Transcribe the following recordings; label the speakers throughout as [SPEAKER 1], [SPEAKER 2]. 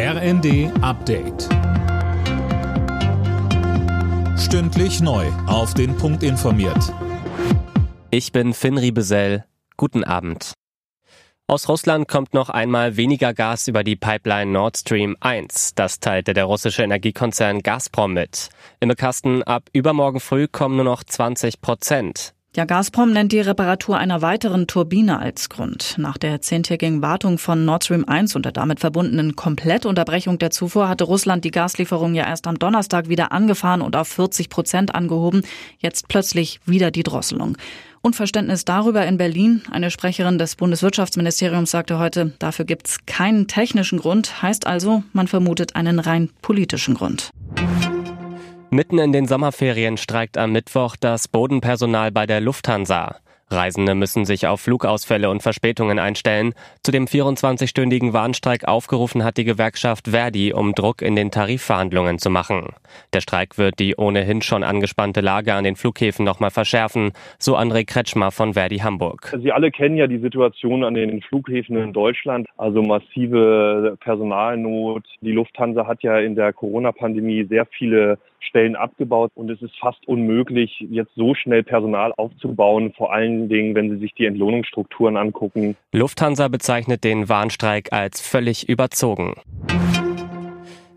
[SPEAKER 1] RND Update. Stündlich neu. Auf den Punkt informiert.
[SPEAKER 2] Ich bin Finn Riebesell. Guten Abend. Aus Russland kommt noch einmal weniger Gas über die Pipeline Nord Stream 1. Das teilte der russische Energiekonzern Gazprom mit. Im Kasten ab übermorgen früh kommen nur noch 20 Prozent.
[SPEAKER 3] Ja, Gazprom nennt die Reparatur einer weiteren Turbine als Grund. Nach der zehntägigen Wartung von Nord Stream 1 und der damit verbundenen Komplettunterbrechung der Zufuhr hatte Russland die Gaslieferung ja erst am Donnerstag wieder angefahren und auf 40 Prozent angehoben. Jetzt plötzlich wieder die Drosselung. Unverständnis darüber in Berlin. Eine Sprecherin des Bundeswirtschaftsministeriums sagte heute, dafür gibt's keinen technischen Grund. Heißt also, man vermutet einen rein politischen Grund.
[SPEAKER 2] Mitten in den Sommerferien streikt am Mittwoch das Bodenpersonal bei der Lufthansa. Reisende müssen sich auf Flugausfälle und Verspätungen einstellen. Zu dem 24-stündigen Warnstreik aufgerufen hat die Gewerkschaft Verdi, um Druck in den Tarifverhandlungen zu machen. Der Streik wird die ohnehin schon angespannte Lage an den Flughäfen nochmal verschärfen, so André Kretschmer von Verdi Hamburg.
[SPEAKER 4] Sie alle kennen ja die Situation an den Flughäfen in Deutschland, also massive Personalnot. Die Lufthansa hat ja in der Corona-Pandemie sehr viele Stellen abgebaut und es ist fast unmöglich, jetzt so schnell Personal aufzubauen, vor allen Dingen, wenn Sie sich die Entlohnungsstrukturen angucken.
[SPEAKER 2] Lufthansa bezeichnet den Warnstreik als völlig überzogen.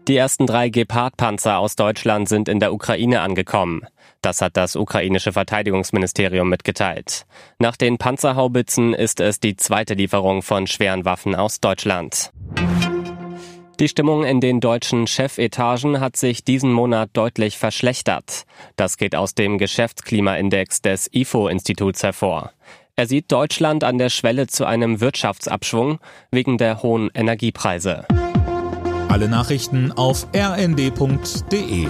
[SPEAKER 2] Die ersten drei Gepard-Panzer aus Deutschland sind in der Ukraine angekommen. Das hat das ukrainische Verteidigungsministerium mitgeteilt. Nach den Panzerhaubitzen ist es die zweite Lieferung von schweren Waffen aus Deutschland. Die Stimmung in den deutschen Chefetagen hat sich diesen Monat deutlich verschlechtert. Das geht aus dem Geschäftsklimaindex des IFO-Instituts hervor. Er sieht Deutschland an der Schwelle zu einem Wirtschaftsabschwung wegen der hohen Energiepreise.
[SPEAKER 1] Alle Nachrichten auf rnd.de